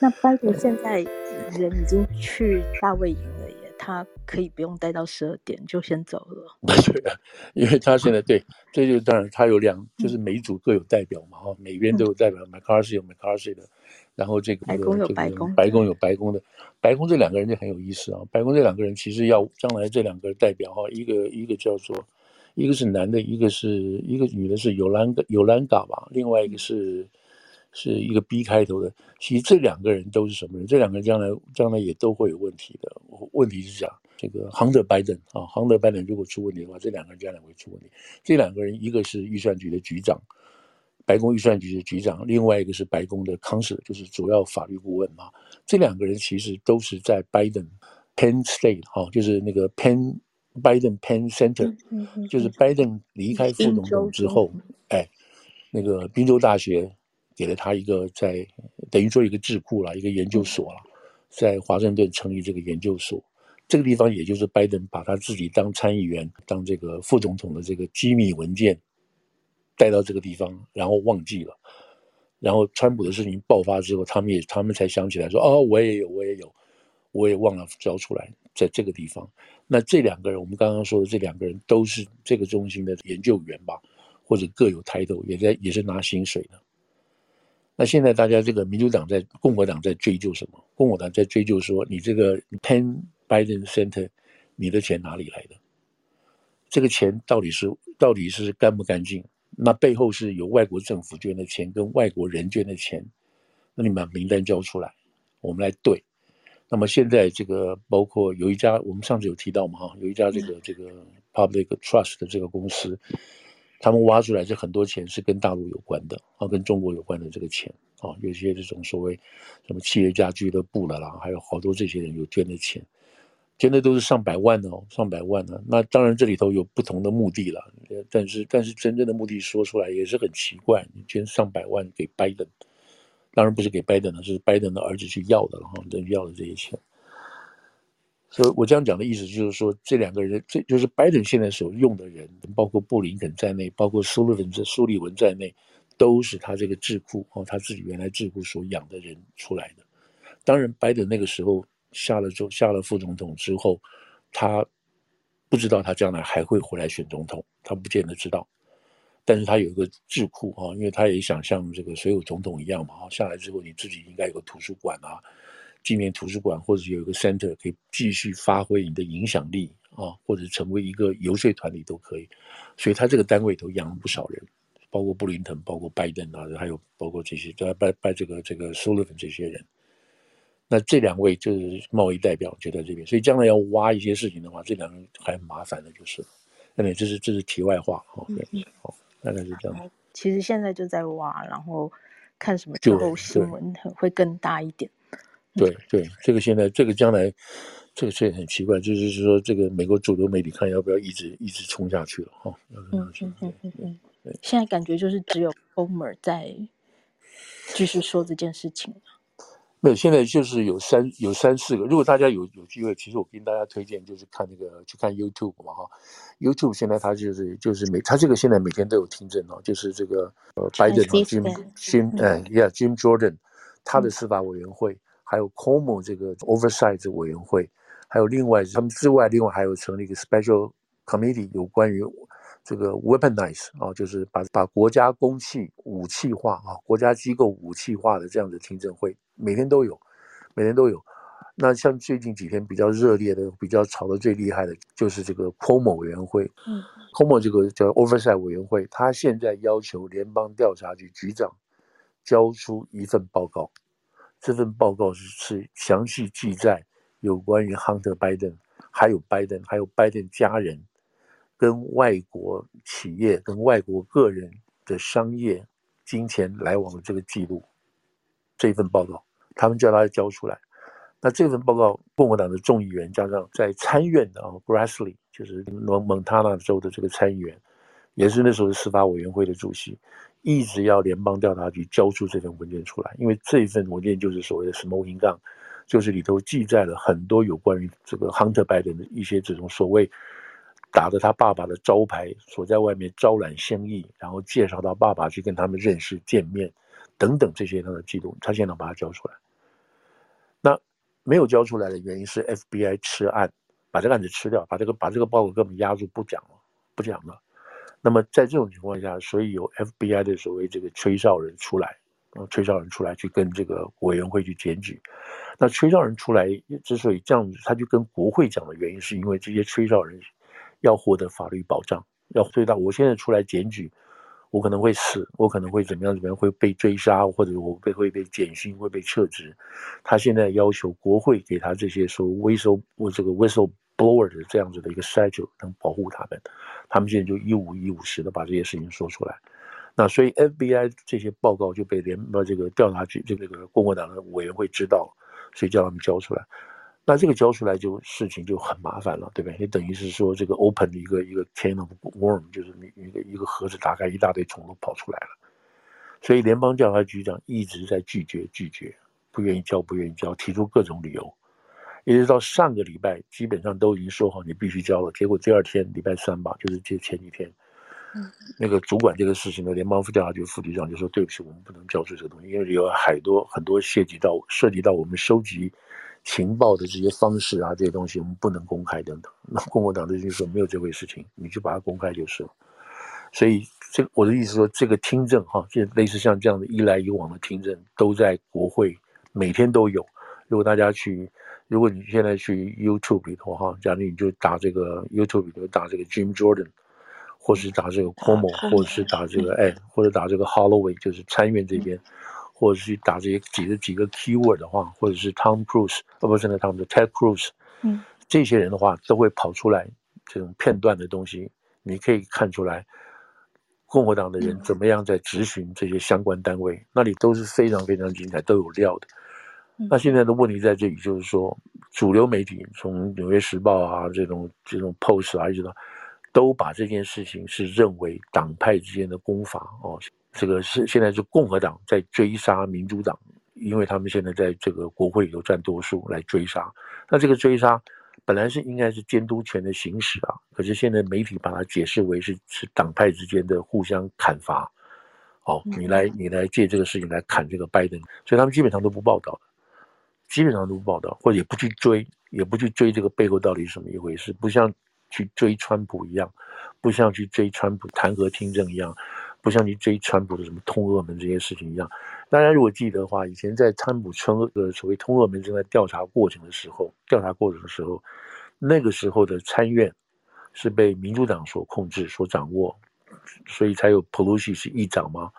那拜登现在人已经去大卫营了耶，他可以不用待到十二点就先走了。对啊，因为他现在 对，这就当然他有两，就是每一组各有代表嘛，哈、嗯，每边都有代表。McCarthy 有 McCarthy 的，然后这个白宫有白宫，白宫有白宫的，白宫这两个人就很有意思啊。白宫这两个人其实要将来这两个代表哈，一个一个叫做。一个是男的，一个是一个女的，是尤兰尤兰嘎吧，另外一个是是一个 B 开头的。其实这两个人都是什么人？这两个人将来将来也都会有问题的。问题是讲这个亨德拜登啊，亨德拜登如果出问题的话，这两个人将来会出问题。这两个人一个是预算局的局长，白宫预算局的局长，另外一个是白宫的 counsel，就是主要法律顾问嘛。这两个人其实都是在拜登 Penn State 哈，就是那个 Penn。拜登 Penn Center，就是拜登离开副总统之后，哎，那个宾州大学给了他一个在等于说一个智库了，一个研究所了，在华盛顿成立这个研究所。这个地方也就是拜登把他自己当参议员、当这个副总统的这个机密文件带到这个地方，然后忘记了。然后川普的事情爆发之后，他们也他们才想起来说：“哦，我也有，我也有，我也忘了交出来。”在这个地方，那这两个人，我们刚刚说的这两个人都是这个中心的研究员吧，或者各有抬头，也在也是拿薪水的。那现在大家这个民主党在共和党在追究什么？共和党在追究说，你这个 Penn Biden Center，你的钱哪里来的？这个钱到底是到底是干不干净？那背后是有外国政府捐的钱跟外国人捐的钱，那你把名单交出来，我们来对。那么现在这个包括有一家，我们上次有提到嘛哈，有一家这个这个 Public Trust 的这个公司，他们挖出来这很多钱是跟大陆有关的啊，跟中国有关的这个钱啊，有些这种所谓什么企业家俱乐部的啦，还有好多这些人有捐的钱，捐的都是上百万的哦，上百万呢。那当然这里头有不同的目的了，但是但是真正的目的说出来也是很奇怪，捐上百万给拜登。当然不是给拜登的，是拜登的儿子去要的了哈，等于要的这些钱。所以我这样讲的意思就是说，这两个人，这就是拜登现在所用的人，包括布林肯在内，包括苏利文这苏利文在内，都是他这个智库哦，他自己原来智库所养的人出来的。当然，拜登那个时候下了总下了副总统之后，他不知道他将来还会回来选总统，他不见得知道。但是他有一个智库啊，因为他也想像这个所有总统一样嘛，下来之后你自己应该有个图书馆啊，纪念图书馆，或者有一个 center 可以继续发挥你的影响力啊，或者成为一个游说团体都可以。所以他这个单位都养了不少人，包括布林肯，包括拜登啊，还有包括这些拜拜这个这个苏利文这些人。那这两位就是贸易代表就在这边，所以将来要挖一些事情的话，这两个人还很麻烦的，就是。那这是这是题外话哈，对，好。大概是这样。其实现在就在挖，然后看什么时候新闻会更大一点。对对，这个现在这个将来，这个确实很奇怪，就是说这个美国主流媒体看要不要一直一直冲下去了哈。嗯嗯嗯嗯嗯。现在感觉就是只有 Comer 在继续说这件事情。没有，现在就是有三有三四个。如果大家有有机会，其实我跟大家推荐就是看那个去看 YouTube 嘛哈。YouTube 现在它就是就是每它这个现在每天都有听证哦，就是这个呃拜登 Jim Jim 呃 Yeah Jim Jordan 他的司法委员会，嗯、还有 Cuomo 这个 Oversight 委员会，还有另外他们之外，另外还有成立一个 Special Committee 有关于这个 Weaponize 啊，就是把把国家公器武器化啊，国家机构武器化的这样的听证会。每天都有，每天都有。那像最近几天比较热烈的、比较吵得最厉害的，就是这个 Cuomo 委员会。嗯，Cuomo 这个叫 Oversight 委员会，他现在要求联邦调查局局长交出一份报告。这份报告是是详细记载有关于 Hunter Biden，还有 Biden，还有 Biden 家人跟外国企业、跟外国个人的商业金钱来往的这个记录。这份报告。他们叫他交出来，那这份报告，共和党的众议员加上在参院的啊，Grassley 就是蒙蒙塔纳州的这个参议员，也是那时候的司法委员会的主席，一直要联邦调查局交出这份文件出来，因为这份文件就是所谓的 smoking gun，就是里头记载了很多有关于这个 Hunter Biden 的一些这种所谓打着他爸爸的招牌，所在外面招揽生意，然后介绍他爸爸去跟他们认识见面等等这些他的记录，他现在把它交出来。那没有交出来的原因是 FBI 吃案，把这个案子吃掉，把这个把这个报告根本压住不讲了，不讲了。那么在这种情况下，所以有 FBI 的所谓这个吹哨人出来，吹哨人出来去跟这个委员会去检举。那吹哨人出来之所以这样子，他就跟国会讲的原因，是因为这些吹哨人要获得法律保障，要对到我现在出来检举，我可能会死，我可能会怎么样怎么样，会被追杀，或者我被会被减薪，会被撤职。他现在要求国会给他这些说 whistle 或这个 Blower 的这样子的一个 statute 能保护他们，他们现在就一五一五十的把这些事情说出来。那所以 FBI 这些报告就被联呃这个调查局这个共和党的委员会知道。所以叫他们交出来，那这个交出来就事情就很麻烦了，对不对？也等于是说这个 open 的一个一个 chain of worm，就是你一个一个盒子打开，一大堆虫都跑出来了。所以联邦调查局长一直在拒绝拒绝，不愿意交不愿意交，提出各种理由，一直到上个礼拜基本上都已经说好你必须交了，结果第二天礼拜三吧，就是这前几天。那个主管这个事情的联邦副调查局副局长就说：“对不起，我们不能交出这个东西，因为有很多很多涉及到涉及到我们收集情报的这些方式啊，这些东西我们不能公开等等。”那共和党的就说：“没有这回事情，你就把它公开就是了。”所以这我的意思说，这个听证哈，就类似像这样的一来一往的听证，都在国会每天都有。如果大家去，如果你现在去 YouTube 里头哈，假如你就打这个 YouTube 里头打这个 Jim Jordan。或是打这个 Cuomo，或者是打这个哎，或者打这个 Holloway，就是参院这边，或者是打这些几个几个 keyword 的话，或者是 Tom Cruise，呃，不是那他们的 Ted Cruz，嗯，这些人的话都会跑出来这种片段的东西，你可以看出来，共和党的人怎么样在质询这些相关单位，那里都是非常非常精彩，都有料的。那现在的问题在这里，就是说主流媒体从纽约时报啊这种这种 Post 啊一直到。都把这件事情是认为党派之间的攻防哦，这个是现在是共和党在追杀民主党，因为他们现在在这个国会有占多数来追杀。那这个追杀本来是应该是监督权的行使啊，可是现在媒体把它解释为是是党派之间的互相砍伐。哦，你来你来借这个事情来砍这个拜登，所以他们基本上都不报道，基本上都不报道，或者也不去追，也不去追这个背后到底是什么一回事，不像。去追川普一样，不像去追川普弹劾听证一样，不像去追川普的什么通俄门这些事情一样。大家如果记得的话，以前在川普称呃所谓通俄门正在调查过程的时候，调查过程的时候，那个时候的参院是被民主党所控制、所掌握，所以才有 Pelosi 是议长吗。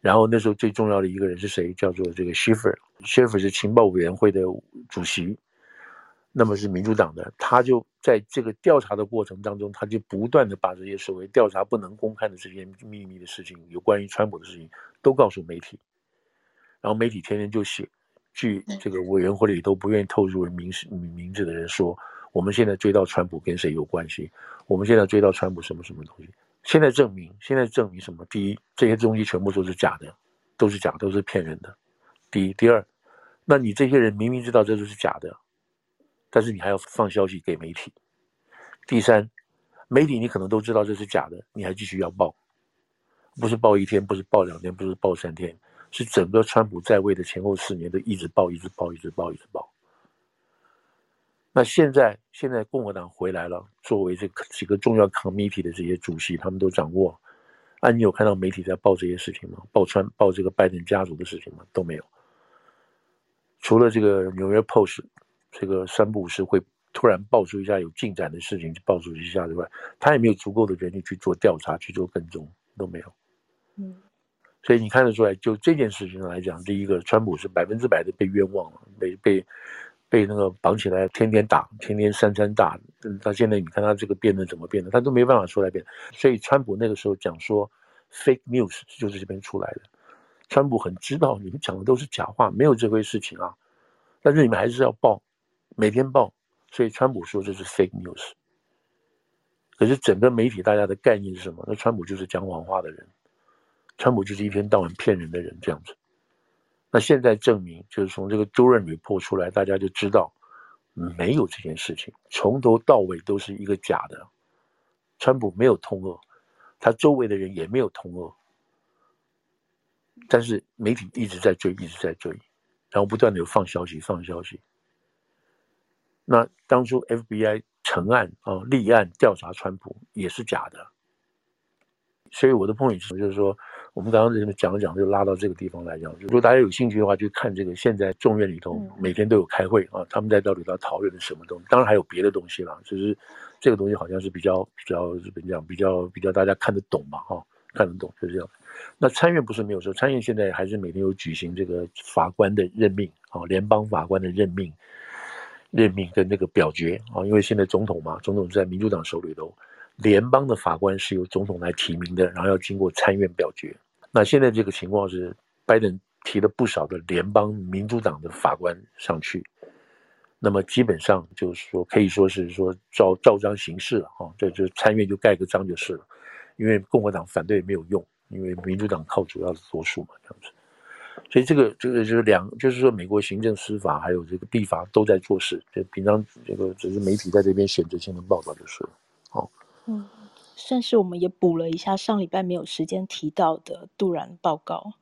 然后那时候最重要的一个人是谁？叫做这个 Schiff，Schiff 是情报委员会的主席。那么是民主党的，他就在这个调查的过程当中，他就不断的把这些所谓调查不能公开的这些秘密的事情，有关于川普的事情，都告诉媒体，然后媒体天天就写，据这个委员会里都不愿意透露名名名字的人说，我们现在追到川普跟谁有关系？我们现在追到川普什么什么东西？现在证明，现在证明什么？第一，这些东西全部都是假的，都是假，都是骗人的。第一，第二，那你这些人明明知道这都是假的。但是你还要放消息给媒体。第三，媒体你可能都知道这是假的，你还继续要报，不是报一天，不是报两天，不是报三天，是整个川普在位的前后四年都一直报，一直报，一直报，一直报。那现在，现在共和党回来了，作为这几个重要 committee 的这些主席，他们都掌握。啊，你有看到媒体在报这些事情吗？报川，报这个拜登家族的事情吗？都没有。除了这个纽约 Post。这个三不五时会突然爆出一下有进展的事情，就爆出一下之外，他也没有足够的人力去做调查、去做跟踪，都没有。嗯，所以你看得出来，就这件事情上来讲，第一个，川普是百分之百的被冤枉了，被被被那个绑起来，天天打，天天三餐打。到现在你看他这个变得怎么变的，他都没办法出来变。所以川普那个时候讲说 fake news 就是这边出来的。川普很知道你们讲的都是假话，没有这回事情啊，但是你们还是要报。每天报，所以川普说这是 fake news。可是整个媒体大家的概念是什么？那川普就是讲谎话的人，川普就是一天到晚骗人的人这样子。那现在证明，就是从这个 Durham report 出来，大家就知道没有这件事情，从头到尾都是一个假的。川普没有通俄，他周围的人也没有通俄，但是媒体一直在追，一直在追，然后不断的有放消息，放消息。那当初 FBI 成案啊立案调查川普也是假的。所以我的 point 就是说，我们刚刚这边讲了讲，就拉到这个地方来讲。如果大家有兴趣的话，就看这个现在众院里头每天都有开会啊，他们在到底在讨论的什么东西？当然还有别的东西啦，就是这个东西好像是比较比较怎么讲，比较比较大家看得懂嘛，哈，看得懂就是这样。那参院不是没有说，参院现在还是每天有举行这个法官的任命啊，联邦法官的任命、任命跟那个表决啊，因为现在总统嘛，总统在民主党手里头。联邦的法官是由总统来提名的，然后要经过参院表决。那现在这个情况是，拜登提了不少的联邦民主党的法官上去，那么基本上就是说，可以说是说照照章行事了哈，这就参院就盖个章就是了。因为共和党反对也没有用，因为民主党靠主要的多数嘛，这样子。所以这个这个就是两，就是说美国行政司法还有这个立法都在做事，就平常这个只是媒体在这边选择性的报道就是了。哦嗯，算是我们也补了一下上礼拜没有时间提到的杜然报告。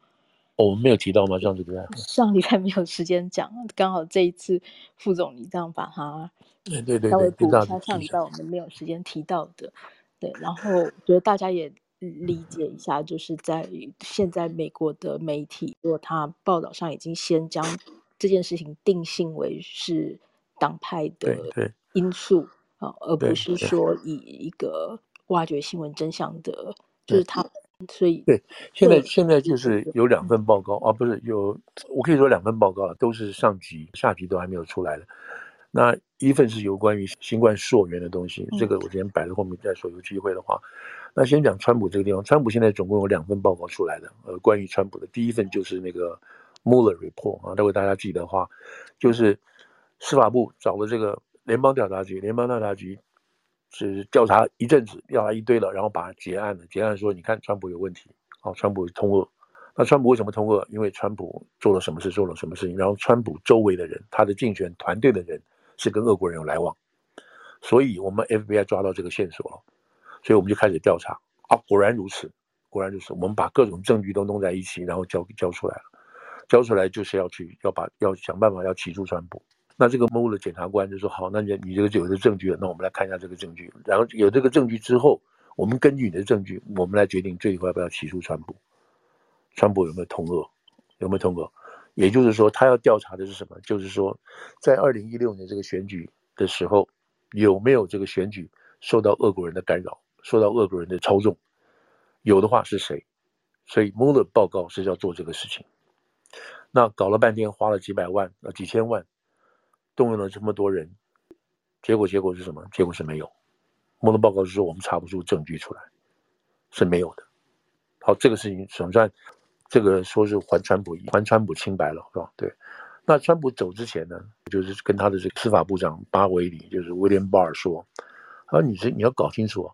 哦，我们没有提到吗？这样子对？上礼拜没有时间讲，刚好这一次副总你这样把它，对对对，稍微补一下上礼拜我们没有时间提到的。对，然后我觉得大家也理解一下，就是在现在美国的媒体，如果他报道上已经先将这件事情定性为是党派的因素。啊，而不是说以一个挖掘新闻真相的，就是他，所以对，现在现在就是有两份报告啊，不是有，我可以说两份报告都是上级下级都还没有出来的。那一份是有关于新冠溯源的东西，这个我今天摆在后面再说，有机会的话，那先讲川普这个地方，川普现在总共有两份报告出来的，呃，关于川普的第一份就是那个 Mueller Report 啊，待会大家记得的话，就是司法部找了这个。联邦调查局，联邦调查局是调查一阵子，调查一堆了，然后把它结案了。结案说，你看川普有问题，哦，川普通俄。那川普为什么通俄？因为川普做了什么事，做了什么事情，然后川普周围的人，他的竞选团队的人是跟俄国人有来往，所以我们 FBI 抓到这个线索了，所以我们就开始调查。啊，果然如此，果然如此，我们把各种证据都弄在一起，然后交交出来了，交出来就是要去要把要想办法要起诉川普。那这个穆勒检察官就说：“好，那你你这个有的证据了，那我们来看一下这个证据。然后有这个证据之后，我们根据你的证据，我们来决定最后要不要起诉川普。川普有没有通俄？有没有通俄？也就是说，他要调查的是什么？就是说，在二零一六年这个选举的时候，有没有这个选举受到俄国人的干扰，受到俄国人的操纵？有的话是谁？所以穆勒报告是要做这个事情。那搞了半天，花了几百万啊，几千万。”动用了这么多人，结果结果是什么？结果是没有。穆勒报告是说我们查不出证据出来，是没有的。好，这个事情总算，这个说是还川普还川普清白了，是吧？对。那川普走之前呢，就是跟他的这个司法部长巴维里，就是威廉巴尔说：“啊，你这你要搞清楚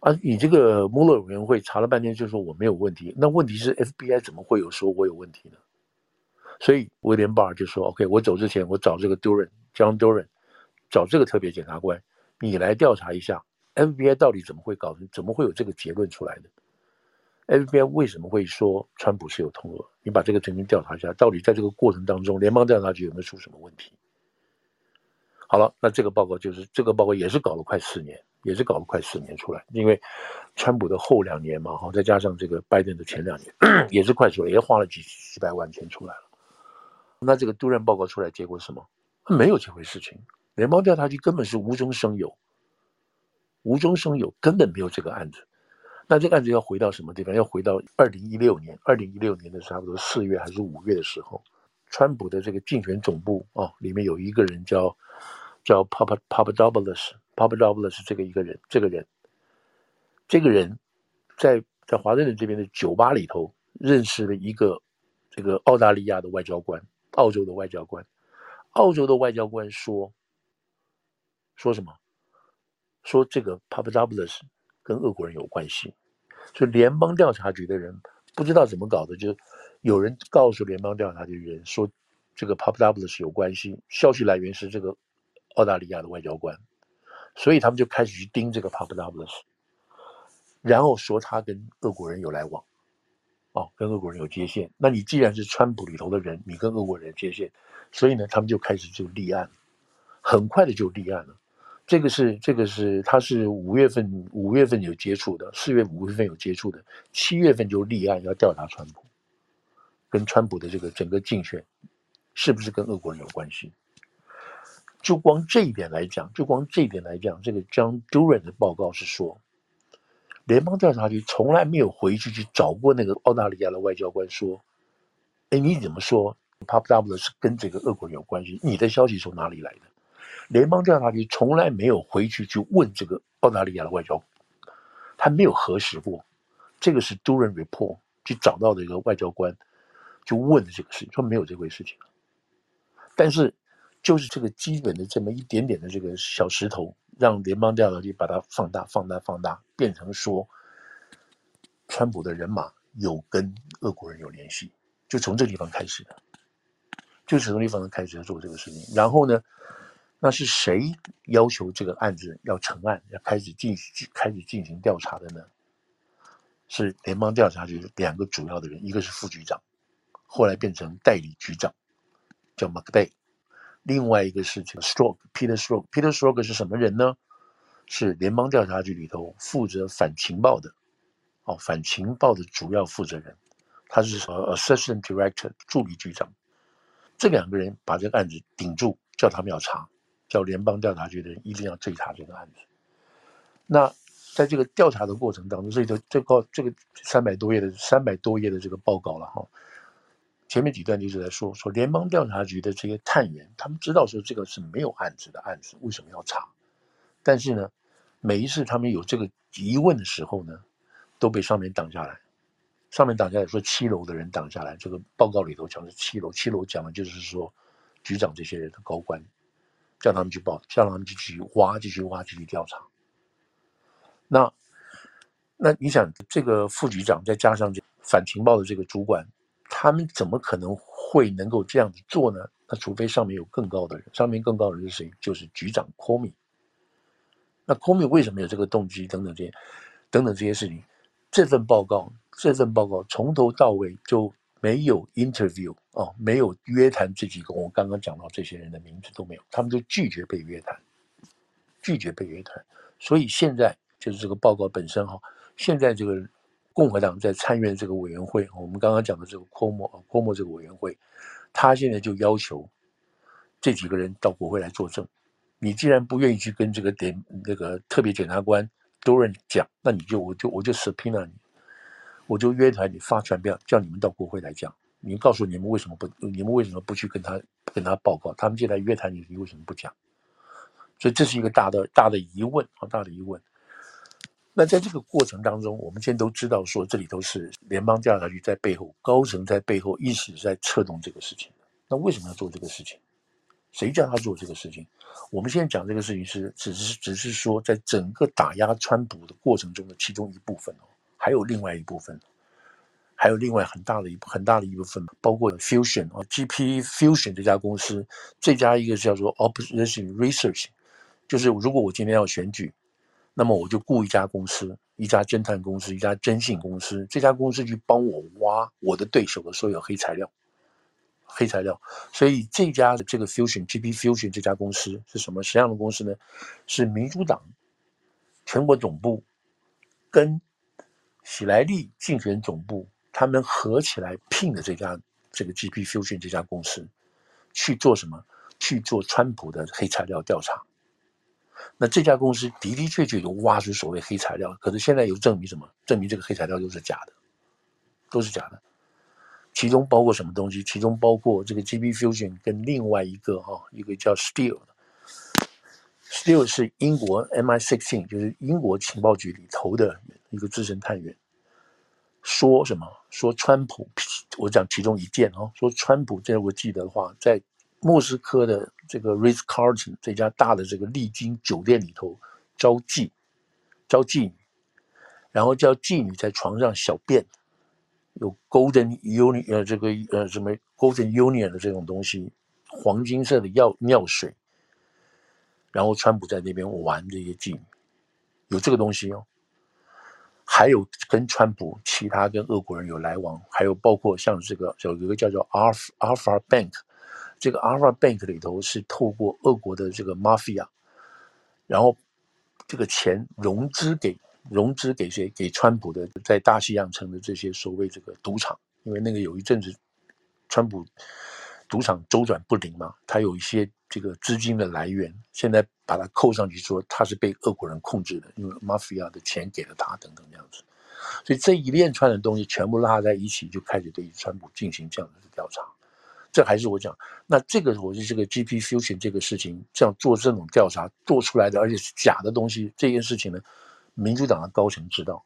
啊，你这个穆勒委员会查了半天，就说我没有问题。那问题是 FBI 怎么会有说我有问题呢？”所以威廉巴尔就说：“OK，我走之前，我找这个 Durham，John Durham，找这个特别检察官，你来调查一下 FBI 到底怎么会搞成，怎么会有这个结论出来的？FBI 为什么会说川普是有通俄？你把这个曾经调查一下，到底在这个过程当中，联邦调查局有没有出什么问题？好了，那这个报告就是这个报告也是搞了快四年，也是搞了快四年出来，因为川普的后两年嘛，哈，再加上这个拜登的前两年，也是快出来，也花了几几百万钱出来了。”那这个杜兰报告出来，结果是什么？没有这回事情，联邦调查局根本是无中生有，无中生有，根本没有这个案子。那这个案子要回到什么地方？要回到二零一六年，二零一六年的差不多四月还是五月的时候，川普的这个竞选总部啊，里面有一个人叫叫 Papa Papadopoulos，Papadopoulos 这个一个人，这个人，这个人在在华盛顿这边的酒吧里头认识了一个这个澳大利亚的外交官。澳洲的外交官，澳洲的外交官说：“说什么？说这个 Papadopoulos 跟俄国人有关系。所以联邦调查局的人不知道怎么搞的，就有人告诉联邦调查局的人说，这个 Papadopoulos 有关系。消息来源是这个澳大利亚的外交官，所以他们就开始去盯这个 Papadopoulos，然后说他跟俄国人有来往。”哦，跟俄国人有接线，那你既然是川普里头的人，你跟俄国人接线，所以呢，他们就开始就立案，很快的就立案了。这个是这个是他是五月份五月份有接触的，四月五月份有接触的，七月份就立案要调查川普，跟川普的这个整个竞选是不是跟俄国人有关系？就光这一点来讲，就光这一点来讲，这个 John Durham 的报告是说，联邦调查局从来没有回去去找过那个澳大利亚的外交官说，哎，你怎么说 p a p a w 是跟这个俄国有关系？你的消息从哪里来的？联邦调查局从来没有回去去问这个澳大利亚的外交，他没有核实过。这个是 Durham Report 去找到的一个外交官，就问的这个事情，说没有这回事情。但是。就是这个基本的这么一点点的这个小石头，让联邦调查局把它放大、放大、放大，变成说，川普的人马有跟俄国人有联系，就从这地方开始的，就从这地方开始做这个事情。然后呢，那是谁要求这个案子要成案，要开始进开始进行调查的呢？是联邦调查局两个主要的人，一个是副局长，后来变成代理局长，叫 McBay。另外一个事情，Stroke，Peter Stroke，Peter Stroke 是什么人呢？是联邦调查局里头负责反情报的，哦，反情报的主要负责人，他是呃 Assistant Director 助理局长。这两个人把这个案子顶住，叫他们要查，叫联邦调查局的人一定要追查这个案子。那在这个调查的过程当中，所以就这个这个三百多页的三百多页的这个报告了哈。前面几段一直在说说联邦调查局的这些探员，他们知道说这个是没有案子的案子，为什么要查？但是呢，每一次他们有这个疑问的时候呢，都被上面挡下来。上面挡下来说七楼的人挡下来，这个报告里头讲的是七楼，七楼讲的就是说局长这些人的高官，叫他们去报，叫他们继续挖，继续挖，继续调查。那那你想，这个副局长再加上这反情报的这个主管。他们怎么可能会能够这样子做呢？那除非上面有更高的人，上面更高的人是谁？就是局长 Comey。那 Comey 为什么有这个动机？等等这些，等等这些事情，这份报告，这份报告从头到尾就没有 interview 哦，没有约谈这几个我刚刚讲到这些人的名字都没有，他们就拒绝被约谈，拒绝被约谈。所以现在就是这个报告本身哈，现在这个。共和党在参院这个委员会，我们刚刚讲的这个 Cuomo，Cuomo 这个委员会，他现在就要求这几个人到国会来作证。你既然不愿意去跟这个点那个特别检察官 Durham 讲，那你就我就我就 subpoena 你，我就约谈你发传票，叫你们到国会来讲。你告诉你们为什么不，你们为什么不去跟他跟他报告？他们进来约谈你，你为什么不讲？所以这是一个大的大的疑问，好大的疑问。那在这个过程当中，我们现在都知道说，这里头是联邦调查局在背后，高层在背后一直在策动这个事情。那为什么要做这个事情？谁叫他做这个事情？我们现在讲这个事情是，只是只是说，在整个打压川普的过程中的其中一部分哦，还有另外一部分，还有另外很大的一很大的一部分，包括 Fusion 啊，GP Fusion 这家公司，这家一个叫做 Opposition Research，就是如果我今天要选举。那么我就雇一家公司，一家侦探公司，一家征信公司，这家公司去帮我挖我的对手的所有黑材料，黑材料。所以这家的这个 Fusion GP Fusion 这家公司是什么什么样的公司呢？是民主党全国总部跟喜来利竞选总部他们合起来聘的这家这个 GP Fusion 这家公司去做什么？去做川普的黑材料调查。那这家公司的的确确有挖出所谓黑材料，可是现在又证明什么？证明这个黑材料都是假的，都是假的。其中包括什么东西？其中包括这个 GB Fusion 跟另外一个哈，一个叫 Steel 的，Steel 是英国 MI16，就是英国情报局里头的一个资深探员。说什么？说川普，我讲其中一件哦，说川普，这我记得的话，在。莫斯科的这个 Ritz Carlton 这家大的这个丽晶酒店里头招妓，招妓女，然后叫妓女在床上小便，有 Golden Union 呃这个呃什么 Golden Union 的这种东西，黄金色的药尿水，然后川普在那边玩这些妓女，有这个东西哦，还有跟川普其他跟俄国人有来往，还有包括像这个有一个叫做 Alpha Alpha Bank。这个 Alfa Bank 里头是透过俄国的这个 Mafia，然后这个钱融资给融资给谁？给川普的在大西洋城的这些所谓这个赌场，因为那个有一阵子川普赌场周转不灵嘛，他有一些这个资金的来源，现在把它扣上去说他是被俄国人控制的，因为 Mafia 的钱给了他等等这样子，所以这一连串的东西全部拉在一起，就开始对川普进行这样的调查。这还是我讲，那这个我是这个 GP Fusion 这个事情，这样做这种调查做出来的，而且是假的东西，这件事情呢，民主党的高层知道，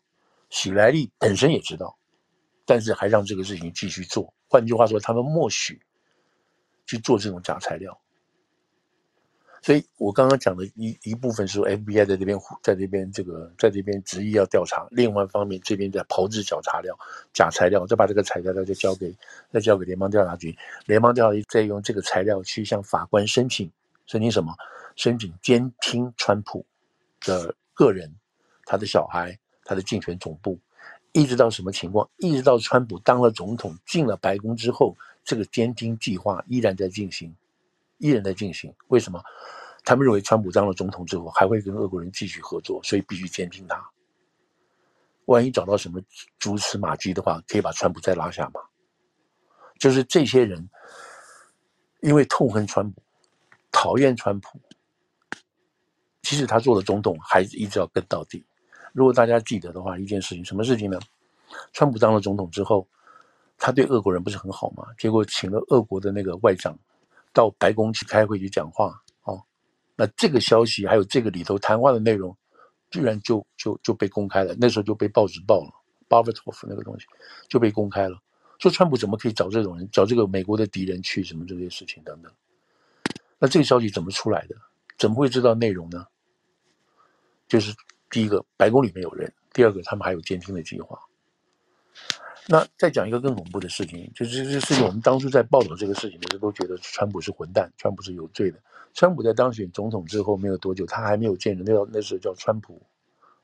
喜来利本身也知道，但是还让这个事情继续做。换句话说，他们默许去做这种假材料。所以我刚刚讲的一一部分是，FBI 在这边在这边这个在这边执意要调查，另外一方面这边在炮制假材料、假材料，再把这个材料再交给再交给联邦调查局，联邦调查局再用这个材料去向法官申请申请什么？申请监听川普的个人、他的小孩、他的竞选总部，一直到什么情况？一直到川普当了总统进了白宫之后，这个监听计划依然在进行。依然在进行，为什么？他们认为川普当了总统之后还会跟俄国人继续合作，所以必须监听他。万一找到什么蛛丝马迹的话，可以把川普再拉下马。就是这些人，因为痛恨川普，讨厌川普，即使他做了总统，还一直要跟到底。如果大家记得的话，一件事情，什么事情呢？川普当了总统之后，他对俄国人不是很好吗？结果请了俄国的那个外长。到白宫去开会去讲话，哦，那这个消息还有这个里头谈话的内容，居然就就就被公开了。那时候就被报纸报了，巴尔托夫那个东西就被公开了，说川普怎么可以找这种人，找这个美国的敌人去什么这些事情等等。那这个消息怎么出来的？怎么会知道内容呢？就是第一个，白宫里面有人；第二个，他们还有监听的计划。那再讲一个更恐怖的事情，就是这事情，我们当初在报道这个事情的时候，都觉得川普是混蛋，川普是有罪的。川普在当选总统之后没有多久，他还没有见人，那叫那时候叫川普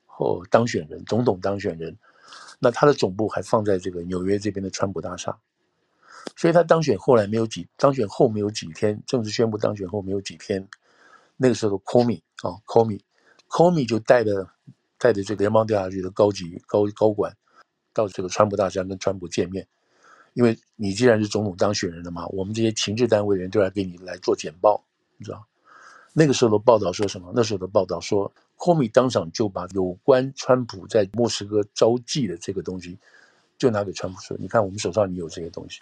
或当选人，总统当选人。那他的总部还放在这个纽约这边的川普大厦，所以他当选后来没有几，当选后没有几天，正式宣布当选后没有几天，那个时候 Comey 啊 Comey，Comey 就带着带着这个联邦调查局的高级高高管。到这个川普大厦跟川普见面，因为你既然是总统当选人了嘛，我们这些情治单位的人都要给你来做简报，你知道？那个时候的报道说什么？那时候的报道说，Comey 当场就把有关川普在莫斯科招妓的这个东西，就拿给川普说：“你看，我们手上你有这些东西。”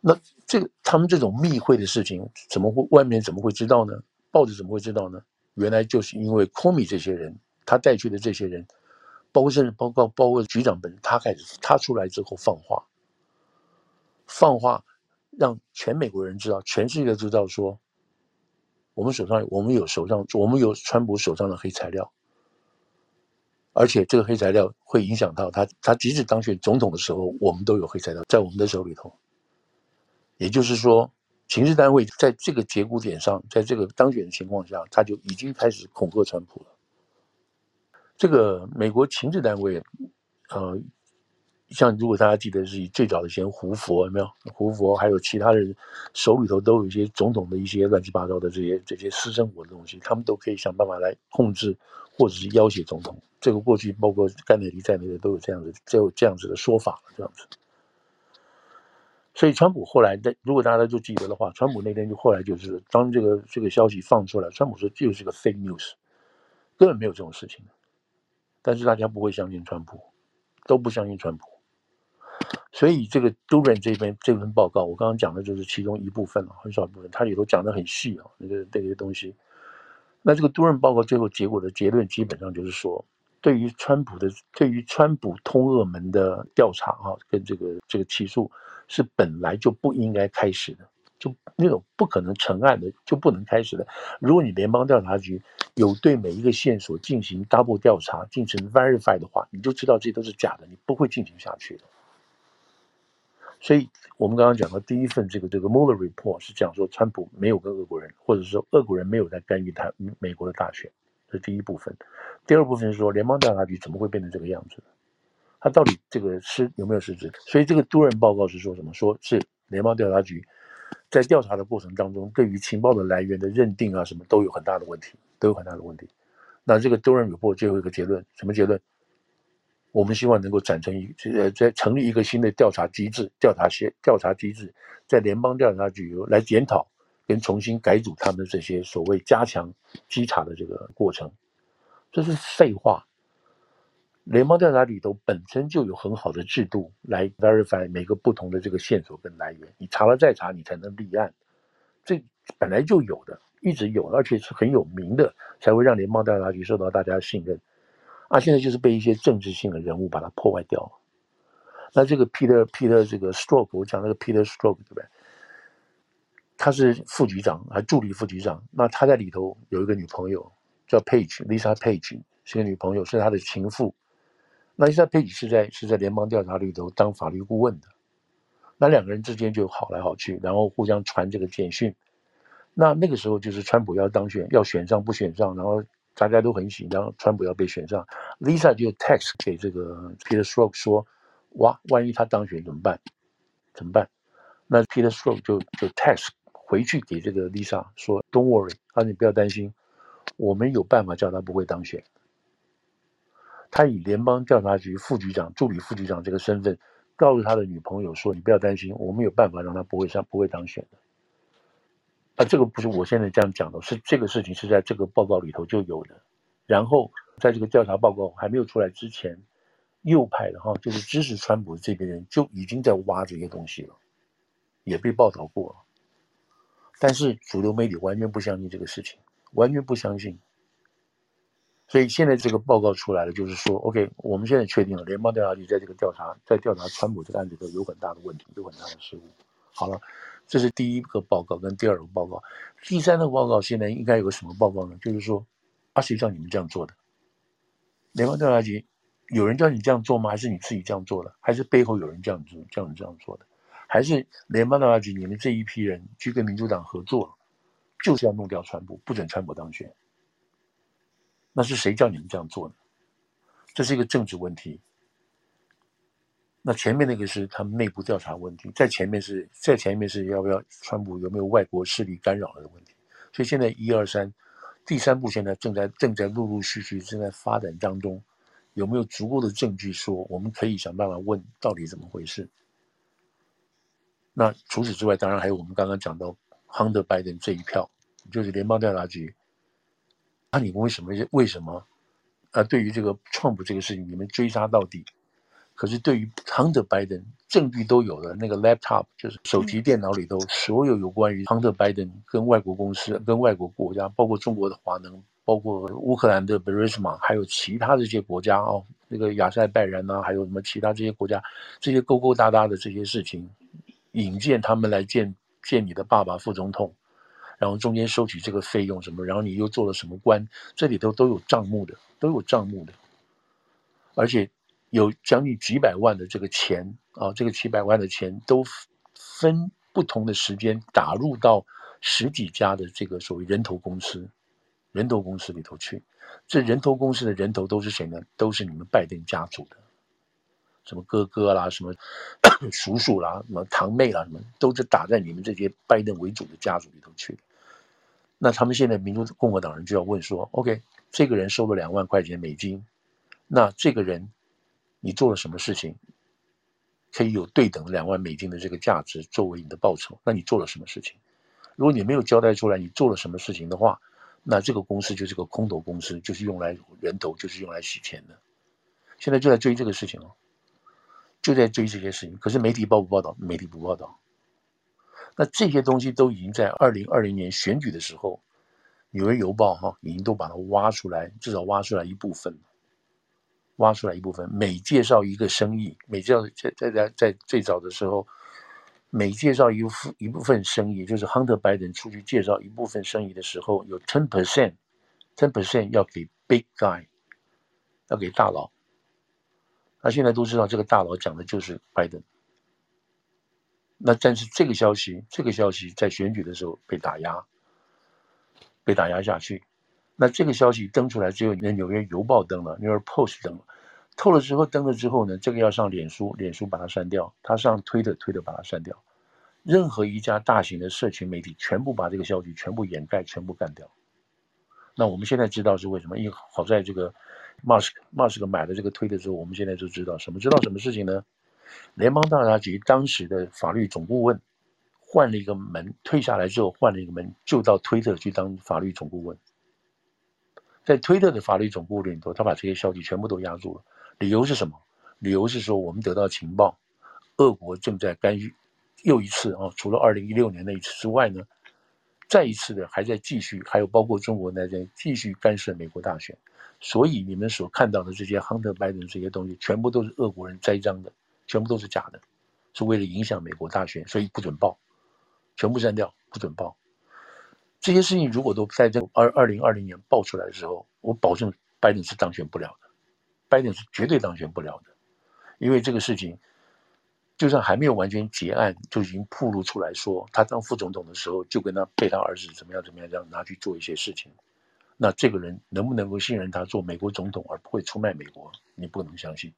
那这个他们这种密会的事情，怎么会外面怎么会知道呢？报纸怎么会知道呢？原来就是因为 Comey 这些人，他带去的这些人。包括甚至包括包括局长本人，他开始他出来之后放话，放话让全美国人知道，全世界都知道说，我们手上我们有手上我们有川普手上的黑材料，而且这个黑材料会影响到他，他即使当选总统的时候，我们都有黑材料在我们的手里头。也就是说，情治单位在这个节骨点上，在这个当选的情况下，他就已经开始恐吓川普了。这个美国情治单位，呃，像如果大家记得是以最早的前胡佛有没有？胡佛还有其他人手里头都有一些总统的一些乱七八糟的这些这些私生活的东西，他们都可以想办法来控制或者是要挟总统。这个过去包括甘乃迪在内的都有这样子，就有这样子的说法这样子。所以川普后来的，如果大家都记得的话，川普那天就后来就是当这个这个消息放出来，川普说这就是个 fake news，根本没有这种事情。但是大家不会相信川普，都不相信川普，所以这个 Durham 这边这份报告，我刚刚讲的就是其中一部分了，很少一部分，它里头讲的很细啊，那个那些东西。那这个 Durham 报告最后结果的结论，基本上就是说，对于川普的，对于川普通俄门的调查啊，跟这个这个起诉，是本来就不应该开始的。就那种不可能成案的，就不能开始的。如果你联邦调查局有对每一个线索进行 double 调查，进行 verify 的话，你就知道这都是假的，你不会进行下去的。所以，我们刚刚讲的第一份这个这个 Mueller report 是讲说，川普没有跟俄国人，或者说俄国人没有在干预他美国的大选，这是第一部分。第二部分是说，联邦调查局怎么会变成这个样子？他到底这个是有没有失职？所以，这个多人报告是说什么？说是联邦调查局。在调查的过程当中，对于情报的来源的认定啊，什么都有很大的问题，都有很大的问题。那这个 Durham Report 最后一个结论，什么结论？我们希望能够展成一呃，在成立一个新的调查机制，调查协调查机制，在联邦调查局来检讨跟重新改组他们这些所谓加强稽查的这个过程。这是废话。联邦调查里头本身就有很好的制度来 verify 每个不同的这个线索跟来源，你查了再查，你才能立案。这本来就有的，一直有，而且是很有名的，才会让联邦调查局受到大家的信任。啊，现在就是被一些政治性的人物把它破坏掉了。那这个 Peter Peter 这个 Stroke，我讲那个 Peter Stroke 对不对？他是副局长，还助理副局长。那他在里头有一个女朋友叫 Page Lisa Page，是个女朋友，是他的情妇。那 Lisa Page 是在是在联邦调查里头当法律顾问的，那两个人之间就好来好去，然后互相传这个简讯。那那个时候就是川普要当选，要选上不选上，然后大家都很紧张，川普要被选上，Lisa 就 text 给这个 Peter Strzok 说：“哇，万一他当选怎么办？怎么办？”那 Peter Strzok 就就 text 回去给这个 Lisa 说：“Don't worry，啊，你不要担心，我们有办法叫他不会当选。”他以联邦调查局副局长、助理副局长这个身份，告诉他的女朋友说：“你不要担心，我们有办法让他不会上、不会当选的。”啊，这个不是我现在这样讲的，是这个事情是在这个报告里头就有的。然后在这个调查报告还没有出来之前，右派的哈，就是支持川普这边人就已经在挖这些东西了，也被报道过了。但是主流媒体完全不相信这个事情，完全不相信。所以现在这个报告出来了，就是说，OK，我们现在确定了联邦调查局在这个调查，在调查川普这个案子都有很大的问题，有很大的失误。好了，这是第一个报告跟第二个报告，第三个报告现在应该有个什么报告呢？就是说，啊，谁叫你们这样做的？联邦调查局有人叫你这样做吗？还是你自己这样做的？还是背后有人这样做，叫你这样做的？还是联邦调查局你们这一批人去跟民主党合作，就是要弄掉川普，不准川普当选？那是谁叫你们这样做呢？这是一个政治问题。那前面那个是他们内部调查问题，在前面是在前面是要不要川普有没有外国势力干扰的问题。所以现在一二三，第三步现在正在正在陆陆续续正在发展当中，有没有足够的证据说我们可以想办法问到底怎么回事？那除此之外，当然还有我们刚刚讲到 Hunter Biden 这一票，就是联邦调查局。那、你们为什么为什么啊？对于这个川普这个事情，你们追杀到底？可是对于 Hunter Biden，证据都有了，那个 laptop 就是手提电脑里头，所有有关于 Hunter Biden 跟外国公司、跟外国国家，包括中国的华能，包括乌克兰的 Burisma，还有其他这些国家哦，那个亚塞拜然呐、啊，还有什么其他这些国家，这些勾勾搭搭的这些事情，引荐他们来见见你的爸爸副总统。然后中间收取这个费用什么，然后你又做了什么官，这里头都有账目的，都有账目的，而且有将近几百万的这个钱啊，这个几百万的钱都分不同的时间打入到十几家的这个所谓人头公司，人头公司里头去，这人头公司的人头都是谁呢？都是你们拜登家族的。什么哥哥啦，什么 叔叔啦，什么堂妹啦，什么都是打在你们这些拜登为主的家族里头去。那他们现在民主共和党人就要问说：“OK，这个人收了两万块钱美金，那这个人你做了什么事情，可以有对等两万美金的这个价值作为你的报酬？那你做了什么事情？如果你没有交代出来你做了什么事情的话，那这个公司就是个空头公司，就是用来人头，就是用来洗钱的。现在就在追这个事情哦。”就在追这些事情，可是媒体报不报道？媒体不报道。那这些东西都已经在二零二零年选举的时候，《纽约邮报》哈已经都把它挖出来，至少挖出来一部分了，挖出来一部分。每介绍一个生意，每介绍在在在在最早的时候，每介绍一部一部分生意，就是亨特·拜登出去介绍一部分生意的时候，有 ten percent，ten percent 要给 big guy，要给大佬。那现在都知道这个大佬讲的就是拜登。那但是这个消息，这个消息在选举的时候被打压，被打压下去。那这个消息登出来之后，那纽约邮报登了，纽约 Post 登了，透了之后登了之后呢，这个要上脸书，脸书把它删掉；他上推特，推特把它删掉。任何一家大型的社群媒体全部把这个消息全部掩盖，全部干掉。那我们现在知道是为什么？因为好在这个马斯克马斯克买了这个推特之后，我们现在就知道什么？知道什么事情呢？联邦调查局当时的法律总顾问换了一个门，退下来之后换了一个门，就到推特去当法律总顾问。在推特的法律总部里头，他把这些消息全部都压住了。理由是什么？理由是说我们得到情报，俄国正在干预。又一次啊，除了二零一六年那一次之外呢，再一次的还在继续，还有包括中国那边继续干涉美国大选。所以你们所看到的这些亨特·拜登这些东西，全部都是俄国人栽赃的，全部都是假的，是为了影响美国大选，所以不准报，全部删掉，不准报。这些事情如果都在这二二零二零年爆出来的时候，我保证拜登是当选不了的，拜登是绝对当选不了的，因为这个事情。就算还没有完全结案，就已经暴露出来说，他当副总统的时候就跟他被他儿子怎么样怎么样这样拿去做一些事情，那这个人能不能够信任他做美国总统而不会出卖美国？你不能相信。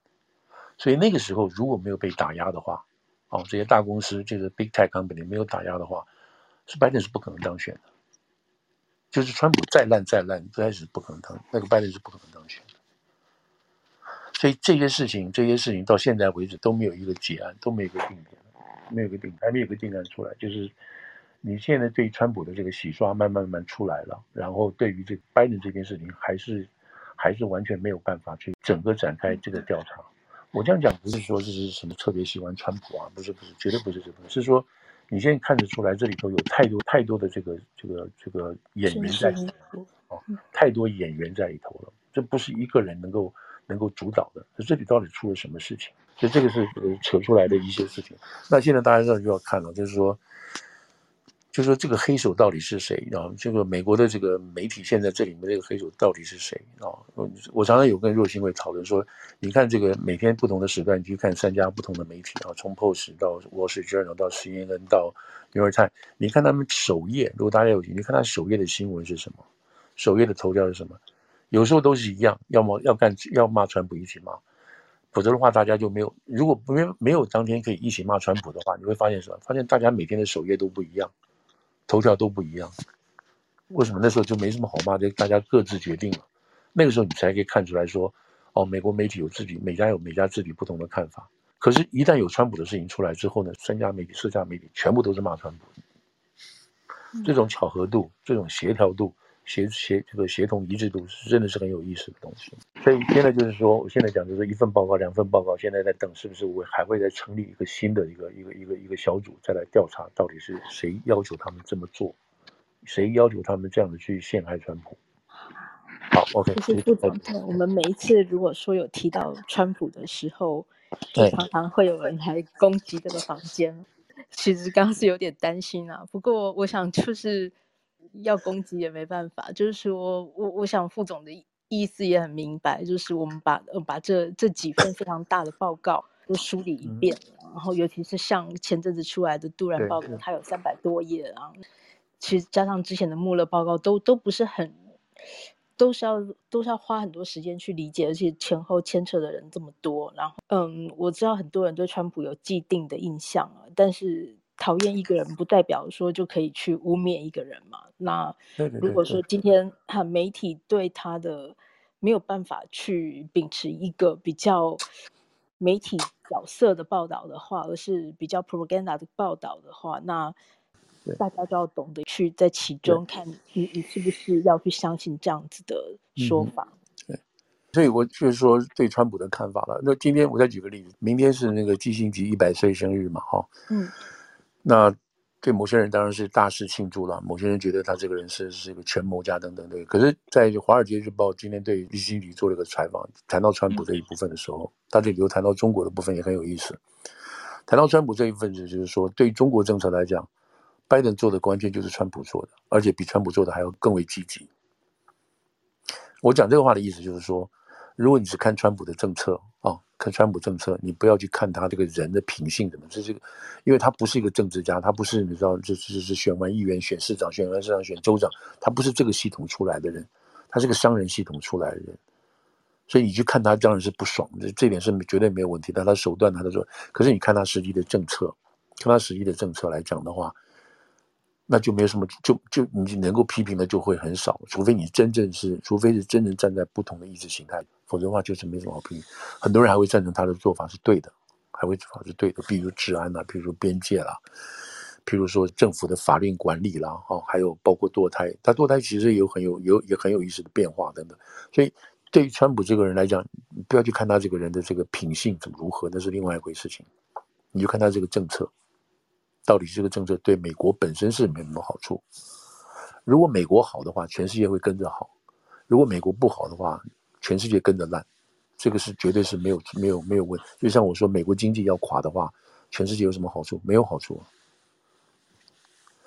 所以那个时候如果没有被打压的话，哦，这些大公司就是 big tech company 没有打压的话，是拜登是不可能当选的。就是川普再烂再烂，最开始不可能当，那个拜登是不可能当选的。所以这些事情，这些事情到现在为止都没有一个结案，都没有一个定点，没有个定，还没有个定案出来。就是你现在对于川普的这个洗刷慢慢慢慢出来了，然后对于这个拜登这件事情，还是还是完全没有办法去整个展开这个调查。我这样讲不是说这是什么特别喜欢川普啊，不是不是，绝对不是这个，是说你现在看得出来这里头有太多太多的这个这个这个演员在里头，哦，太多演员在里头了，这不是一个人能够。能够主导的，这里到底出了什么事情？所以这个是扯出来的一些事情。那现在大家就要看了，就是说，就说这个黑手到底是谁啊？这个美国的这个媒体现在这里面这个黑手到底是谁啊？我常常有跟若星会讨论说，你看这个每天不同的时段，你去看三家不同的媒体啊，从 Post 到 Wall Street Journal 到 CNN 到 New York Time 你看他们首页，如果大家有兴趣，你看他首页的新闻是什么？首页的头条是什么？有时候都是一样，要么要干要骂川普一起骂，否则的话大家就没有。如果没有没有当天可以一起骂川普的话，你会发现什么？发现大家每天的首页都不一样，头条都不一样。为什么那时候就没什么好骂的？大家各自决定了。那个时候你才可以看出来说，哦，美国媒体有自己每家有每家自己不同的看法。可是，一旦有川普的事情出来之后呢，三家媒体、四家媒体全部都是骂川普。这种巧合度，这种协调度。协协这个协同一致度是真的是很有意思的东西，所以现在就是说，我现在讲就是一份报告、两份报告，现在在等是不是我还会再成立一个新的一个一个一个一个小组，再来调查到底是谁要求他们这么做，谁要求他们这样子去陷害川普。好，OK。就是副总统，我们每一次如果说有提到川普的时候，就常常会有人来攻击这个房间。其实刚刚是有点担心啊，不过我想就是。要攻击也没办法，就是说我我想副总的意思也很明白，就是我们把呃把这这几份非常大的报告都梳理一遍，嗯，然后尤其是像前阵子出来的杜然报告，它有三百多页啊，其实加上之前的穆勒报告都都不是很，都是要都是要花很多时间去理解，而且前后牵扯的人这么多，然后嗯，我知道很多人对川普有既定的印象啊，但是。讨厌一个人不代表说就可以去污蔑一个人嘛。那如果说今天哈媒体对他的没有办法去秉持一个比较媒体角色的报道的话，而是比较 propaganda 的报道的话，那大家就要懂得去在其中看你你是不是要去相信这样子的说法。对，所以我就是说对川普的看法了。那今天我再举个例子，明天是那个基辛格一百岁生日嘛，哈，嗯。那对某些人当然是大肆庆祝了，某些人觉得他这个人是是一个权谋家等等的。可是，在《华尔街日报》今天对基辛格做了一个采访，谈到川普这一部分的时候，他这里又谈到中国的部分也很有意思。谈到川普这一份子，就是说对中国政策来讲，拜登做的关键就是川普做的，而且比川普做的还要更为积极。我讲这个话的意思就是说，如果你是看川普的政策啊。哦看川普政策，你不要去看他这个人的品性怎么，这是个，因为他不是一个政治家，他不是你知道，这这是选完议员选市长，选完市长选州长，他不是这个系统出来的人，他是个商人系统出来的人，所以你去看他当然是不爽，这这点是绝对没有问题的，但他手段他都说，可是你看他实际的政策，看他实际的政策来讲的话，那就没有什么，就就你能够批评的就会很少，除非你真正是，除非是真正站在不同的意识形态，否则的话就是没什么好批评。很多人还会赞成他的做法是对的，还会做法是对的，比如治安啦，比如说边界啦，譬如说政府的法令管理啦，哦，还有包括堕胎，他堕胎其实有很有有也很有意思的变化等等。所以对于川普这个人来讲，不要去看他这个人的这个品性怎么如何，那是另外一回事情，你就看他这个政策。到底这个政策对美国本身是没什么好处？如果美国好的话，全世界会跟着好；如果美国不好的话，全世界跟着烂。这个是绝对是没有没有没有问。就像我说，美国经济要垮的话，全世界有什么好处？没有好处。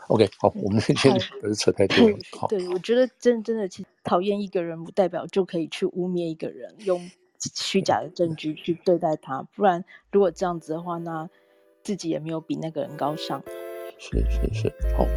OK，好，我们今天不是扯太多了。好，对，我觉得真真的，其实讨厌一个人不代表就可以去污蔑一个人，用虚假的证据去对待他。不然，如果这样子的话，那。自己也没有比那个人高尚，是是是，好。